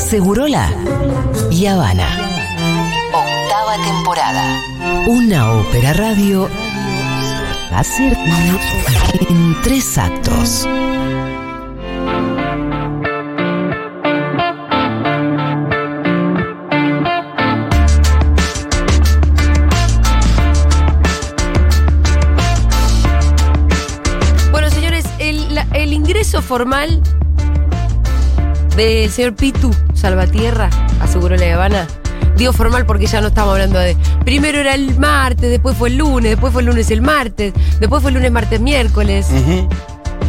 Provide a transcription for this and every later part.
Segurola y Habana. Octava temporada. Una ópera radio hacer en tres actos. Bueno, señores, el, la- el ingreso formal del señor Pitu Salvatierra, aseguró la Habana. Digo formal porque ya no estamos hablando de. Primero era el martes, después fue el lunes, después fue el lunes el martes, después fue el lunes, martes, miércoles.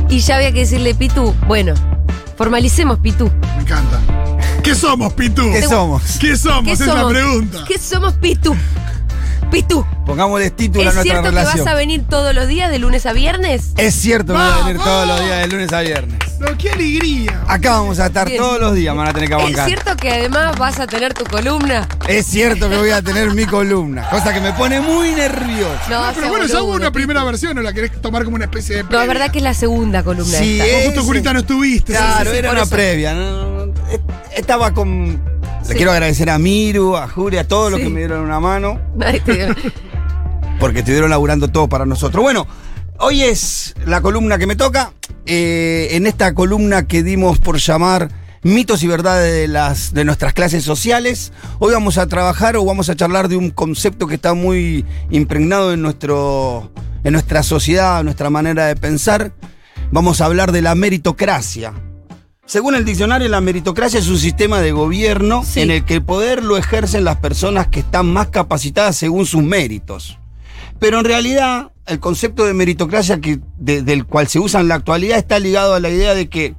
Y ya había que decirle Pitu, bueno, formalicemos Pitu. Me encanta. ¿Qué somos, Pitu? ¿Qué somos? ¿Qué somos? ¿Qué es la somos? pregunta. ¿Qué somos Pitu? Pitu. Pongámosle título a ¿Es nuestra cierto que relación. vas a venir todos los días de lunes a viernes? Es cierto que voy a venir ¡Vamos! todos los días de lunes a viernes. No, qué alegría. Acá vamos a estar Bien. todos los días, van a tener que ¿Es bancar. cierto que además vas a tener tu columna? Es cierto que voy a tener mi columna, cosa que me pone muy nervioso. No, No, pero bueno, ya hubo una primera versión, ¿o la querés tomar como una especie de. No, es previa? verdad que es la segunda columna Sí, esta. es- Vos justo, Julita, no estuviste. Claro, sí, sí, era una eso. previa. Estaba con. Le Sí. quiero agradecer a Miru, a Juri, a todos los que me dieron una mano, porque estuvieron laburando todo para nosotros. Bueno, hoy es la columna que me toca. Eh, en esta columna que dimos por llamar mitos y verdades de, las, de nuestras clases sociales, hoy vamos a trabajar o vamos a charlar de un concepto que está muy impregnado en, nuestro, en nuestra sociedad, en nuestra manera de pensar. Vamos a hablar de la meritocracia. Según el diccionario, la meritocracia es un sistema de gobierno Sí. en el que el poder lo ejercen las personas que están más capacitadas según sus méritos. Pero en realidad, el concepto de meritocracia que, de- del cual se usa en la actualidad está ligado a la idea de que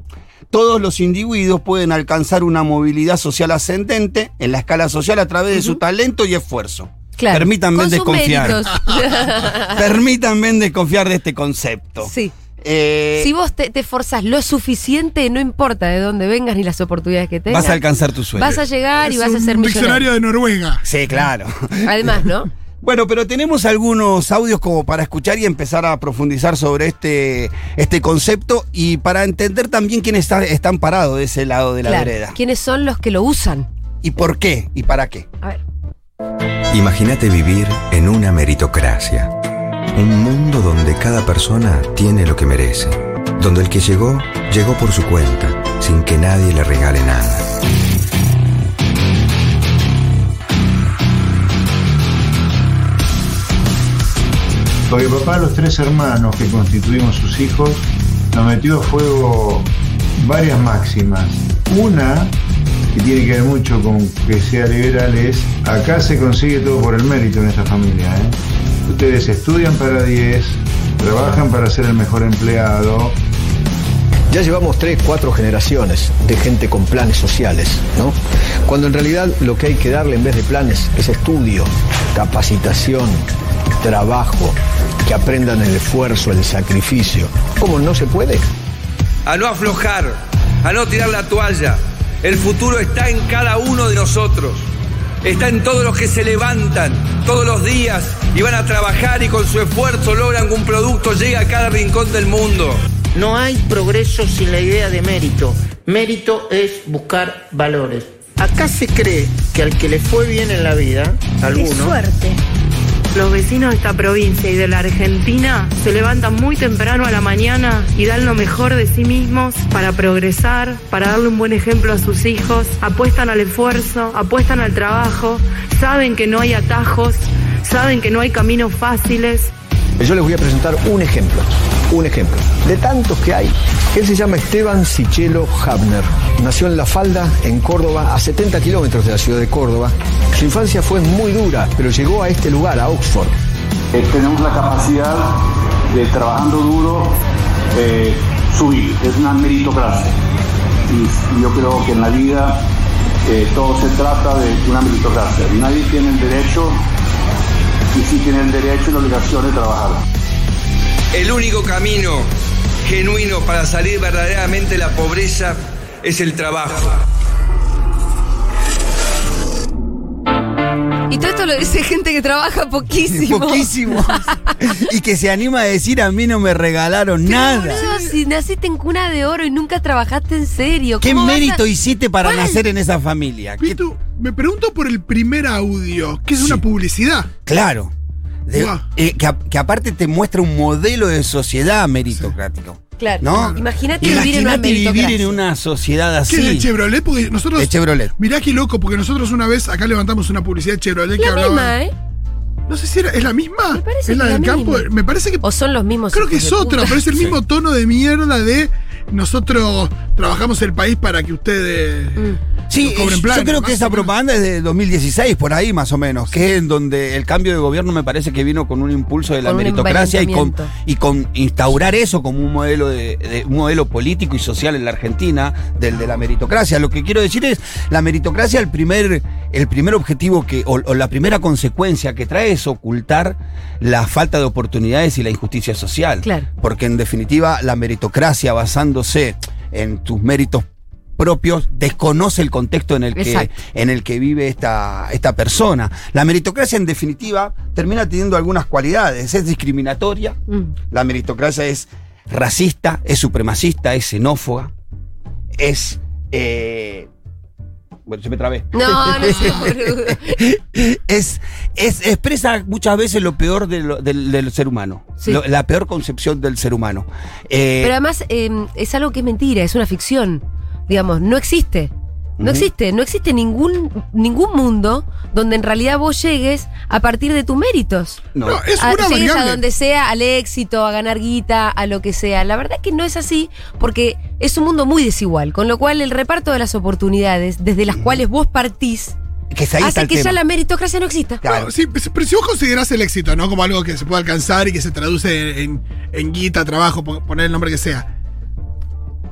todos los individuos pueden alcanzar una movilidad social ascendente en la escala social a través de su talento y esfuerzo. Claro. Permítanme desconfiar. Permítanme desconfiar de este concepto. sí. Eh, Si vos te, te forzás lo suficiente, no importa de dónde vengas ni las oportunidades que tengas. vas a alcanzar tu sueño. Vas a llegar y vas a un ser millonario. diccionario de Noruega. Sí, claro. Además, ¿no? Bueno, pero tenemos algunos audios como para escuchar y empezar a profundizar sobre este, este concepto y para entender también quiénes está- están parados de ese lado de la Claro. vereda. ¿Quiénes son los que lo usan? ¿Y por qué? ¿Y para qué? A ver. Imagínate vivir en una meritocracia. Un mundo donde cada persona tiene lo que merece. Donde el que llegó, llegó por su cuenta, sin que nadie le regale nada. Porque papá, los tres hermanos que constituimos sus hijos, nos metió a fuego varias máximas. Una, que tiene que ver mucho con que sea liberal, es acá se consigue todo por el mérito en esta familia. ¿eh? Ustedes estudian para 10, trabajan para ser el mejor empleado, Ya llevamos tres, cuatro generaciones de gente con planes sociales, ¿no? Cuando en realidad lo que hay que darle en vez de planes es estudio, capacitación, trabajo, que aprendan el esfuerzo, el sacrificio. ¿Cómo no se puede? a no aflojar, a no tirar la toalla. El futuro está en cada uno de nosotros. Está en todos los que se levantan todos los días y van a trabajar y con su esfuerzo logran que un producto llegue a cada rincón del mundo. No hay progreso sin la idea de mérito. Mérito es buscar valores. Acá se cree que al que le fue bien en la vida, alguno, suerte. Los vecinos de esta provincia y de la Argentina se levantan muy temprano a la mañana y dan lo mejor de sí mismos para progresar, para darle un buen ejemplo a sus hijos, apuestan al esfuerzo, apuestan al trabajo, saben que no hay atajos, saben que no hay caminos fáciles, Yo les voy a presentar un ejemplo, un ejemplo, de tantos que hay. Él se llama Esteban Sichelo Habner. Nació en La Falda, en Córdoba, a 70 kilómetros de la ciudad de Córdoba. Su infancia fue muy dura, pero llegó a este lugar, a Oxford. eh, tenemos la capacidad de trabajando duro eh, subir. Es una meritocracia. Y, yo creo que en la vida eh, todo se trata de una meritocracia. Nadie tiene el derecho y sí tiene el derecho y la obligación de trabajar. El único camino genuino para salir verdaderamente de la pobreza es el trabajo. Y todo esto lo dice gente que trabaja poquísimo. Poquísimo. y que se anima a decir a mí no me regalaron nada. Boludo, si naciste en cuna de oro y nunca trabajaste en serio. ¿Qué ¿cómo vas a- mérito hiciste para ¿Cuál? nacer en esa familia? ¿Qué- Pitu, me pregunto por el primer audio, que es una publicidad. Claro. De- eh, que, a- que aparte te muestra un modelo de sociedad meritocrático. Claro. ¿No? Imagínate vivir en una vivir en una sociedad ¿Qué es de así. Chevrolet? Porque nosotros. De Chevrolet. Mirá qué loco, porque nosotros una vez acá levantamos una publicidad de Chevrolet que La hablaba. misma, ¿eh? No sé si era, es la misma. Me parece es la que del la campo. misma. Me parece que. O son los mismos. Creo que es otra, pero es el Sí. mismo tono de mierda de nosotros trabajamos el país para que ustedes Mm. Sí, cobren yo planes, creo que esa propaganda es de 2016, por ahí más o menos, que es en donde el cambio de gobierno me parece que vino con un impulso de la Con meritocracia y con, y con instaurar eso como un modelo de, de- un modelo político y social en la Argentina, del de la meritocracia. Lo que quiero decir es, la meritocracia, el primer, el primer objetivo que, o, o la primera consecuencia que trae es ocultar la falta de oportunidades y la injusticia social. Claro. Porque en definitiva, la meritocracia basándose en tus méritos propios desconoce el contexto en el que, en el que vive esta, esta persona. La meritocracia, en definitiva, termina teniendo algunas cualidades. Es discriminatoria, Mm. la meritocracia es racista, es supremacista, es xenófoba, es. eh, bueno, se me trabé. No, no es, es expresa muchas veces lo peor de lo- del, del ser humano, Sí. Lo- la peor concepción del ser humano. Eh, Pero además eh, es algo que es mentira, es una ficción. Digamos, no existe. No existe, no existe ningún, ningún mundo donde en realidad vos llegues a partir de tus méritos. no. No, es A- una llegues variable. a donde sea, al éxito, a ganar guita, a lo que sea. La verdad que no es así porque es un mundo muy desigual, con lo cual el reparto de las oportunidades desde las cuales vos partís que se hace que ya la meritocracia no exista. Claro. No, sí, pero si vos considerás el éxito, ¿no? Como algo que se puede alcanzar y que se traduce en, en guita, trabajo, po- poner el nombre que sea.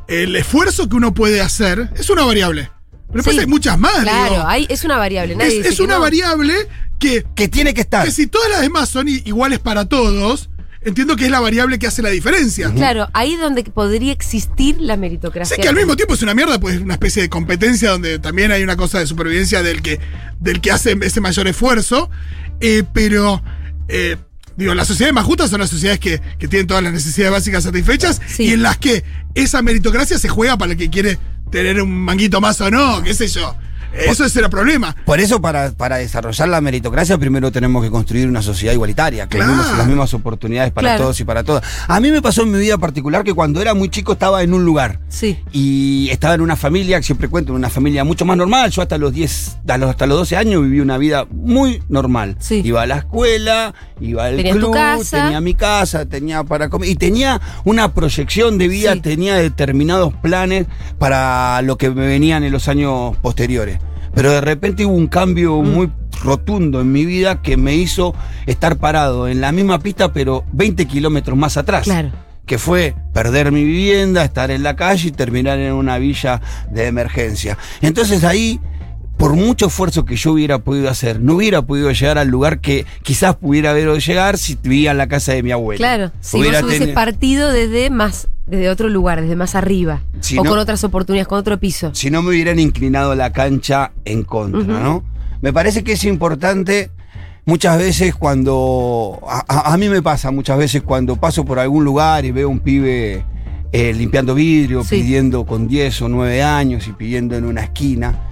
El esfuerzo que uno puede hacer es una variable. Pero después Sí. hay muchas más. Claro, digo. hay- es una variable. Nadie es, dice es que una no. variable que, Que tiene que estar. que si todas las demás son iguales para todos, entiendo que es la variable que hace la diferencia. Claro, ahí es donde podría existir la meritocracia. Sé que al mismo tiempo es una mierda, pues es una especie de competencia donde también hay una cosa de supervivencia del que, del que hace ese mayor esfuerzo. eh, pero, eh, digo, las sociedades más justas son las sociedades que, que tienen todas las necesidades básicas satisfechas Sí. y en las que esa meritocracia se juega para el que quiere tener un manguito más o no, qué sé yo. Eso es el problema. Por eso, para, para desarrollar la meritocracia, primero tenemos que construir una sociedad igualitaria, que Claro. las, mismas, oportunidades para Claro. todos y para todas. A mí me pasó en mi vida particular que cuando era muy chico estaba en un lugar. Sí. Y estaba en una familia, que siempre cuento, en una familia mucho más normal. Yo hasta los 10, a los- hasta los 12 años viví una vida muy normal. Sí. Iba a la escuela, iba al Tenías tu club, casa. tenía mi casa, tenía para comer. Y tenía una proyección de vida, Sí. tenía determinados planes para lo que me venían en los años posteriores. Pero de repente hubo un cambio Mm. muy rotundo en mi vida que me hizo estar parado en la misma pista, pero 20 kilómetros más atrás Claro. que fue perder mi vivienda, estar en la calle y terminar en una villa de emergencia. Entonces ahí, por mucho esfuerzo que yo hubiera podido hacer, no hubiera podido llegar al lugar que quizás pudiera haber llegar si vivía en la casa de mi abuela. Claro, si Hubiera vos partido desde más, desde otro lugar, desde más arriba. Si o no- con otras oportunidades, con otro piso. si no me hubieran inclinado la cancha en contra. ¿no? Me parece que es importante muchas veces cuando. A, a- a mí me pasa muchas veces cuando paso por algún lugar y veo un pibe eh, limpiando vidrio, Sí. pidiendo con 10 o 9 años y pidiendo en una esquina.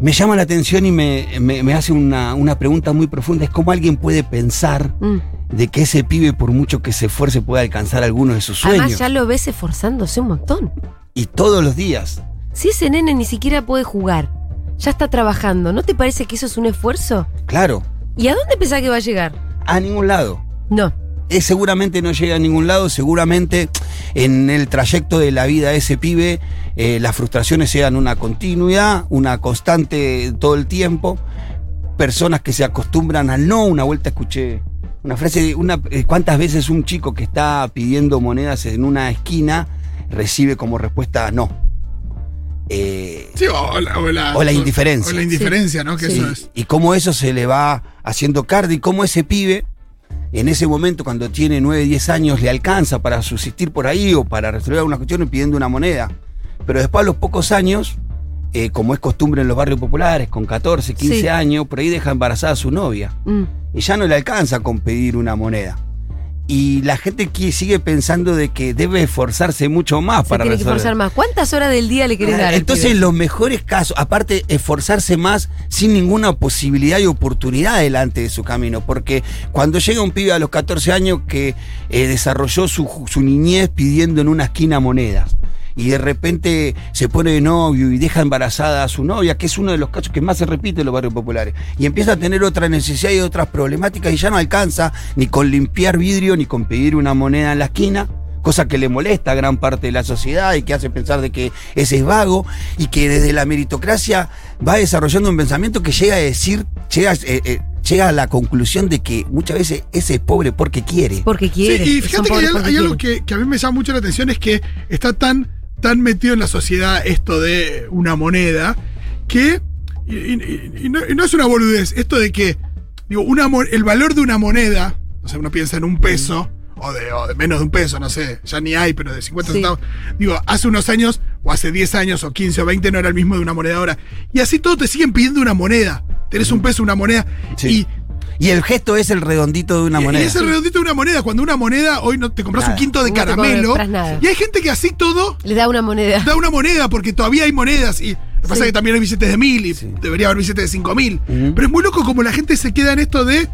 Me llama la atención y me, me- me hace una, una pregunta muy profunda. Es cómo alguien puede pensar Mm. De que ese pibe, por mucho que se esfuerce, puede alcanzar alguno de sus sueños. Además ya lo ves esforzándose un montón. Y todos los días. Si ese nene ni siquiera puede jugar, ya está trabajando, ¿no te parece que eso es un esfuerzo? Claro, ¿Y a dónde pensás que va a llegar? a ningún lado. No. Eh, seguramente no llega a ningún lado, seguramente en el trayecto de la vida de ese pibe eh, las frustraciones sean una continuidad, una constante todo el tiempo, personas que se acostumbran al no, una vuelta escuché una frase, de una, eh, ¿cuántas veces un chico que está pidiendo monedas en una esquina recibe como respuesta no? Eh, Sí, o, la, o la- O la indiferencia. O la indiferencia, ¿no? Que Sí. eso y, es. y cómo eso se le va haciendo cardio y cómo ese pibe, en ese momento, cuando tiene 9, 10 años, le alcanza para subsistir por ahí o para resolver algunas cuestiones pidiendo una moneda. Pero después, a los pocos años, eh, como es costumbre en los barrios populares, con 14, 15 Sí. años, por ahí deja embarazada a su novia. Mm. Y ya no le alcanza con pedir una moneda. Y la gente que sigue pensando de que debe esforzarse mucho más Se para tiene que esforzar más. ¿Cuántas horas del día le querés dar? Entonces, en los mejores casos, aparte, esforzarse más sin ninguna posibilidad y oportunidad delante de su camino. Porque cuando llega un pibe a los 14 años que eh, desarrolló su, su niñez pidiendo en una esquina monedas. Y de repente se pone de novio y deja embarazada a su novia, que es uno de los casos que más se repite en los barrios populares. Y empieza a tener otra necesidad y otras problemáticas y ya no alcanza ni con limpiar vidrio ni con pedir una moneda en la esquina cosa que le molesta a gran parte de la sociedad y que hace pensar de que ese es vago y que desde la meritocracia va desarrollando un pensamiento que llega a decir, llega, eh, eh, llega a la conclusión de que muchas veces ese es pobre porque quiere. Porque quiere. Sí, y fíjate que hay, algo- porque hay algo quieren. que, que a mí me llama mucho la atención, es que está tan, tan metido en la sociedad esto de una moneda, que, y, y- y no, y no es una boludez, esto de que, digo, una, el valor de una moneda, o sea, uno piensa en un peso, o de, o de menos de un peso, no sé, ya ni hay, pero de 50 Sí. centavos. Digo, hace unos años, o hace 10 años, o 15 o 20, no era el mismo de una moneda ahora. Y así todos te siguen pidiendo una moneda. Tenés un peso, una moneda. Sí. Y el gesto es el redondito de una Y- moneda. Y ese redondito de una moneda, cuando una moneda, hoy no te compras Nada. un quinto de No caramelo. compras nada. Y hay gente que así todo Le da una moneda. da una moneda, porque todavía hay monedas. Y lo que pasa es que también hay billetes de mil y Sí. debería haber billetes de cinco mil. Pero es muy loco como la gente se queda en esto de.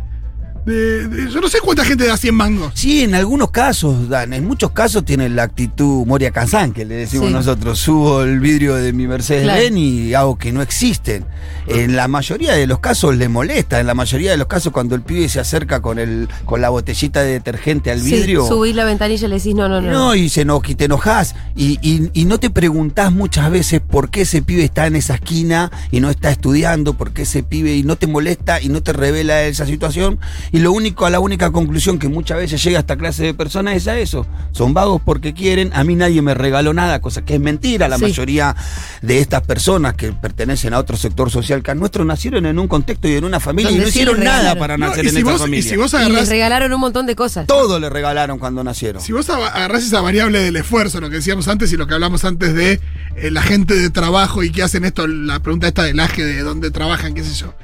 De- de- yo no sé cuánta gente da 100 mangos. Sí, en algunos casos, Dan. En muchos casos tiene la actitud Moria Kazan, que le decimos Sí. nosotros. Subo el vidrio de mi Mercedes Claro. Benz y hago que no existen. En la mayoría de los casos le molesta. En la mayoría de los casos, cuando el pibe se acerca con el con la botellita de detergente al Sí, vidrio. subís la ventanilla y le decís no, no, no. No, y, se eno- y te enojas y, y- y no te preguntás muchas veces por qué ese pibe está en esa esquina y no está estudiando, por qué ese pibe y no te molesta y no te revela esa situación. Y lo único, a la única conclusión que muchas veces llega a esta clase de personas es a eso. Son vagos porque quieren, a mí nadie me regaló nada, cosa que es mentira. La Sí. mayoría de estas personas que pertenecen a otro sector social que al nuestro nacieron en un contexto y en una familia y no sí hicieron nada para No, nacer y, en si esta vos, y familia. si vos Y les regalaron un montón de cosas. Todo le regalaron cuando nacieron. Si vos agarrás esa variable del esfuerzo, lo que decíamos antes y lo que hablamos antes de eh, la gente de trabajo y que hacen esto, la pregunta esta del aje de dónde trabajan, qué sé yo.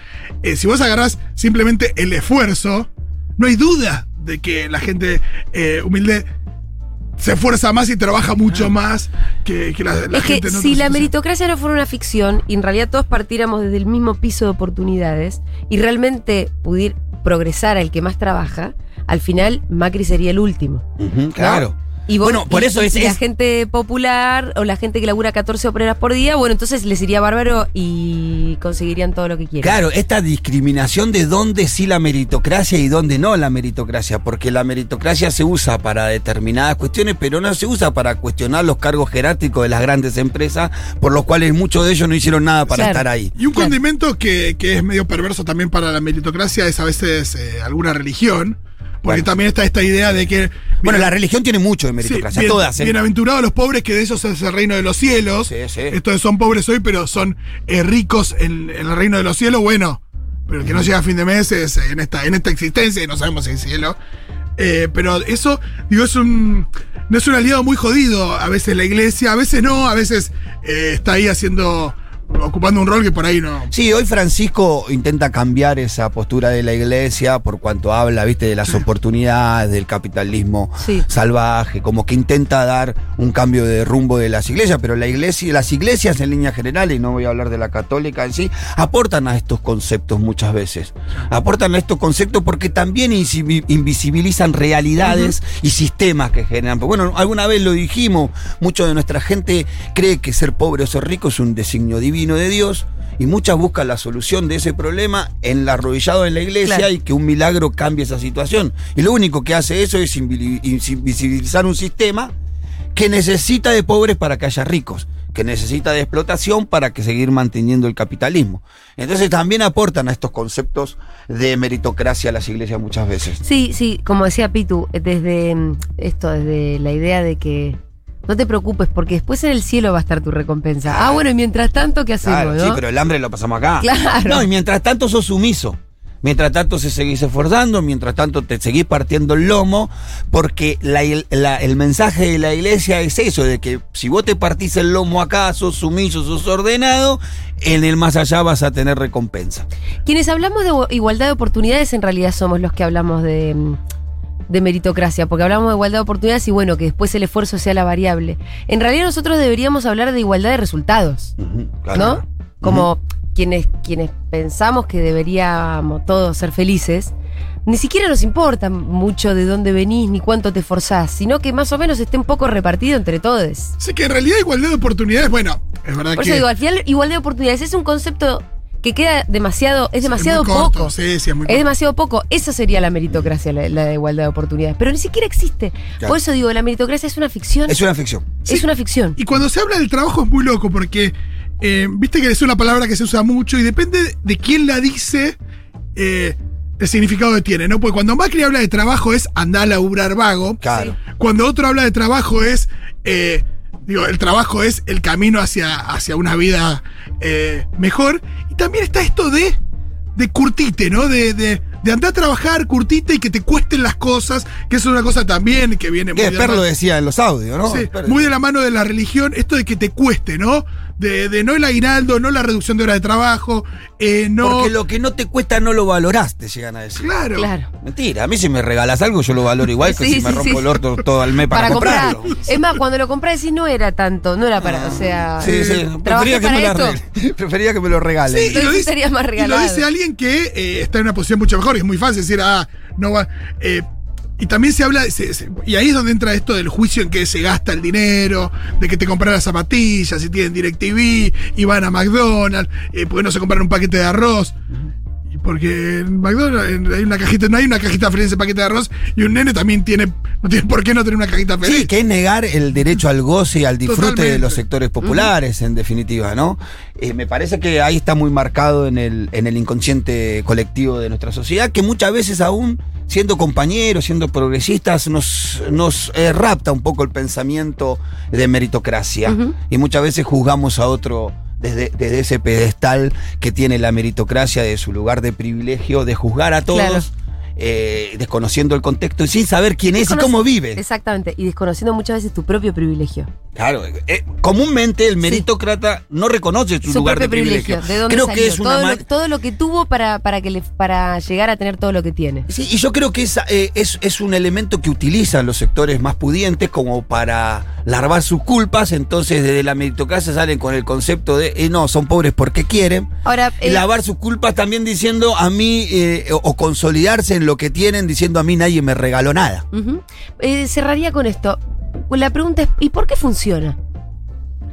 Eh, si vos agarrás simplemente el esfuerzo, no hay duda de que la gente eh, humilde se esfuerza más y trabaja mucho más que, que la, la es que gente en si la meritocracia no fuera una ficción y en realidad todos partiéramos desde el mismo piso de oportunidades y realmente pudiera progresar el que más trabaja, al final Macri sería el último. Claro. Y vos- Bueno, por y- eso y es- La es- gente popular o la gente que labura 14 operas por día, bueno, entonces les iría bárbaro y conseguirían todo lo que quieren. Claro, esta discriminación de dónde sí la meritocracia y dónde no la meritocracia, porque la meritocracia se usa para determinadas cuestiones, pero no se usa para cuestionar los cargos jerárquicos de las grandes empresas, por los cuales muchos de ellos no hicieron nada para Claro. estar ahí. Y un Claro. condimento que, que es medio perverso también para la meritocracia es a veces eh, alguna religión. Porque Bueno. también está esta idea de que. Bueno, la religión tiene mucho de meritocracia, bien- todas. ¿eh? Bienaventurados los pobres, que de ellos es el reino de los cielos. Sí, sí. Estos son pobres hoy, pero son eh, ricos en, en el reino de los cielos. Bueno, pero el que no llega a fin de mes es en esta, en esta existencia y no sabemos si hay cielo. Eh, pero eso, digo, es un. No es un aliado muy jodido. A veces la iglesia, a veces no, a veces eh, está ahí haciendo. Ocupando un rol que por ahí no. Sí, hoy Francisco intenta cambiar esa postura de la iglesia por cuanto habla, viste, de las oportunidades, del capitalismo Sí. salvaje, como que intenta dar un cambio de rumbo de las iglesias, pero la iglesia, las iglesias en línea general, y no voy a hablar de la católica en sí, aportan a estos conceptos muchas veces. Aportan a estos conceptos porque también invisibilizan realidades y sistemas que generan. Pero Bueno, alguna vez lo dijimos, mucho de nuestra gente cree que ser pobre o ser rico es un designio divino de Dios. Y muchas buscan la solución de ese problema en la arrodillado en la iglesia Claro. y que un milagro cambie esa situación. Y lo único que hace eso es invisibilizar un sistema que necesita de pobres para que haya ricos, que necesita de explotación para que seguir manteniendo el capitalismo. Entonces también aportan a estos conceptos de meritocracia a las iglesias muchas veces. Sí, sí, como decía Pitu, desde mm, esto, desde la idea de que no te preocupes porque después en el cielo va a estar tu recompensa. Ah, bueno, y mientras tanto, ¿qué hacemos, Claro, no? sí, pero el hambre lo pasamos acá. Claro. No, y mientras tanto sos sumiso. Mientras tanto se seguís esforzando, mientras tanto te seguís partiendo el lomo, porque la- la- el mensaje de la iglesia es eso, de que si vos te partís el lomo acá, sos sumiso, sos ordenado, en el más allá vas a tener recompensa. Quienes hablamos de igualdad de oportunidades en realidad somos los que hablamos de, mm, de meritocracia, porque hablamos de igualdad de oportunidades y bueno, que después el esfuerzo sea la variable. En realidad nosotros deberíamos hablar de igualdad de resultados, ¿no? Como quienes, quienes pensamos que deberíamos todos ser felices, ni siquiera nos importa mucho de dónde venís ni cuánto te esforzás, sino que más o menos esté un poco repartido entre todos. Así que en realidad igualdad de oportunidades, bueno, es verdad Por que... eso digo, al final igualdad de oportunidades es un concepto que queda demasiado, es demasiado muy corto, poco. sí, sí, es muy Es demasiado poco. Esa sería la meritocracia, la, la de igualdad de oportunidades. Pero ni siquiera existe. Claro. Por eso digo, la meritocracia es una ficción. Es una ficción. Es una ficción. Y cuando se habla del trabajo es muy loco porque, eh, viste que es una palabra que se usa mucho y depende de quién la dice, eh, el significado que tiene, ¿no? Porque cuando Macri habla de trabajo es andar a laburar vago. Claro. Cuando otro habla de trabajo es, eh, digo, el trabajo es el camino hacia, hacia una vida eh, mejor. Y también está esto de, de curtite, ¿no? De, de, de andar a trabajar, curtite y que te cuesten las cosas, que eso es una cosa también que viene Que de la- lo decía en los audios, ¿no? Sí, muy de la mano de la religión, esto de que te cueste, ¿no? De, de no el aguinaldo, no la reducción de horas de trabajo, eh, no. Porque lo que no te cuesta no lo valorás, te llegan a decir. Claro. Claro. Mentira, a mí si me regalas algo yo lo valoro igual que Sí, si me rompo sí. el orto todo el mes para, Para comprar. comprarlo. Es más, cuando lo compré decís no era tanto, no era para, o sea, Sí, sí, prefería que, para me esto. prefería que me lo regalen. Sí, y lo, dice, sería más y lo regalado. dice alguien que eh, está en una posición mucho mejor, y es muy fácil decir, ah, no va. eh, y también se habla, se- se- y ahí es donde entra esto del juicio en que se gasta el dinero, de que te compran las zapatillas, si tienen DirecTV, y van a McDonald's, eh, porque no se compran un paquete de arroz. Y Porque en McDonald's en- hay una cajita, no hay una cajita feliz de paquete de arroz, y un nene también tiene, no tiene por qué no tener una cajita feliz. Sí, que es negar el derecho al goce y al disfrute Totalmente. de los sectores populares, en definitiva, ¿no? Eh, me parece que ahí está muy marcado en el, en el inconsciente colectivo de nuestra sociedad, que muchas veces aún, siendo compañeros, siendo progresistas, nos, nos eh, rapta un poco el pensamiento de meritocracia. Y muchas veces juzgamos a otro desde, desde ese pedestal que tiene la meritocracia de su lugar de privilegio, de juzgar a todos. Claro. Eh, desconociendo el contexto y sin saber quién es y cómo vive. Exactamente, y desconociendo muchas veces tu propio privilegio. Claro, eh, comúnmente el meritocrata no reconoce su, Su lugar propio de privilegio. privilegio. ¿De dónde creo salió? que es todo, lo, todo lo que tuvo para, para, que le, para llegar a tener todo lo que tiene. Sí, y yo creo que eh, es, es un elemento que utilizan los sectores más pudientes como para larvar sus culpas, entonces desde la meritocracia salen con el concepto de, eh, no, son pobres porque quieren, Ahora, eh, lavar sus culpas también diciendo a mí, eh, o, o consolidarse en lo que tienen diciendo a mí nadie me regaló nada. Eh, cerraría con esto. La pregunta es, ¿y por qué funciona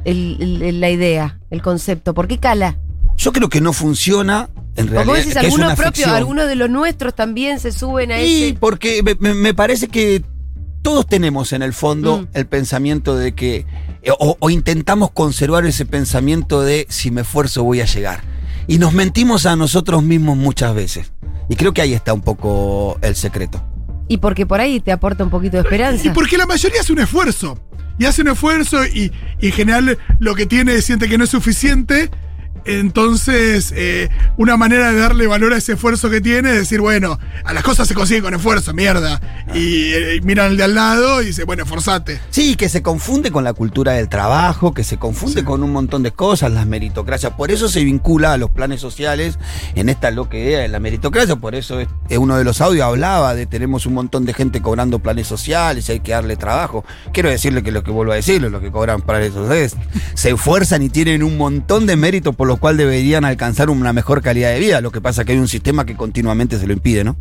el- el- la idea, el concepto? ¿Por qué cala? Yo creo que no funciona, en realidad, decís, que es algunos una propios, ficción. algunos de los nuestros también se suben a Sí, ese. porque me- parece que todos tenemos en el fondo Mm. el pensamiento de que, eh, o, o intentamos conservar ese pensamiento de si me esfuerzo voy a llegar. Y nos mentimos a nosotros mismos muchas veces. Y creo que ahí está un poco el secreto. Y porque por ahí te aporta un poquito de esperanza. Y porque la mayoría hace un esfuerzo. Y hace un esfuerzo y, y en general lo que tiene siente que no es suficiente. Entonces, eh, una manera de darle valor a ese esfuerzo que tiene es decir, bueno, a las cosas se consiguen con esfuerzo, mierda. Y, eh, miran al de al lado y dice, bueno, esforzate. Sí, que se confunde con la cultura del trabajo, que se confunde con un montón de cosas, las meritocracias. Por eso se vincula a los planes sociales en esta lo que es la meritocracia. Por eso es- eh, uno de los audios hablaba de tenemos un montón de gente cobrando planes sociales y hay que darle trabajo. Quiero decirle que lo que vuelvo a decirlo, lo que cobran planes sociales, se esfuerzan y tienen un montón de méritos por los cuales deberían alcanzar una mejor calidad de vida. Lo que pasa es que hay un sistema que continuamente se lo impide, ¿no?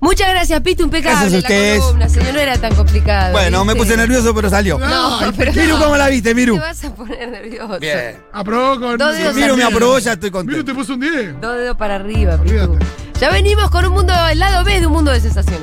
Muchas gracias, Pito, impecable. Gracias a ustedes. La columna, señor, no era tan complicado. Bueno, me puse nervioso, pero salió. No, Ay, pero Miru, ¿cómo la viste, Miru? Te vas a poner nervioso. Bien. Aprobó con. Dos dedos Miru me aprobó, ya estoy Miru contento. te puso un 10. Dos dedos para arriba, Pitu. Olvídate. Ya venimos con un mundo, el lado B de un mundo de sensaciones.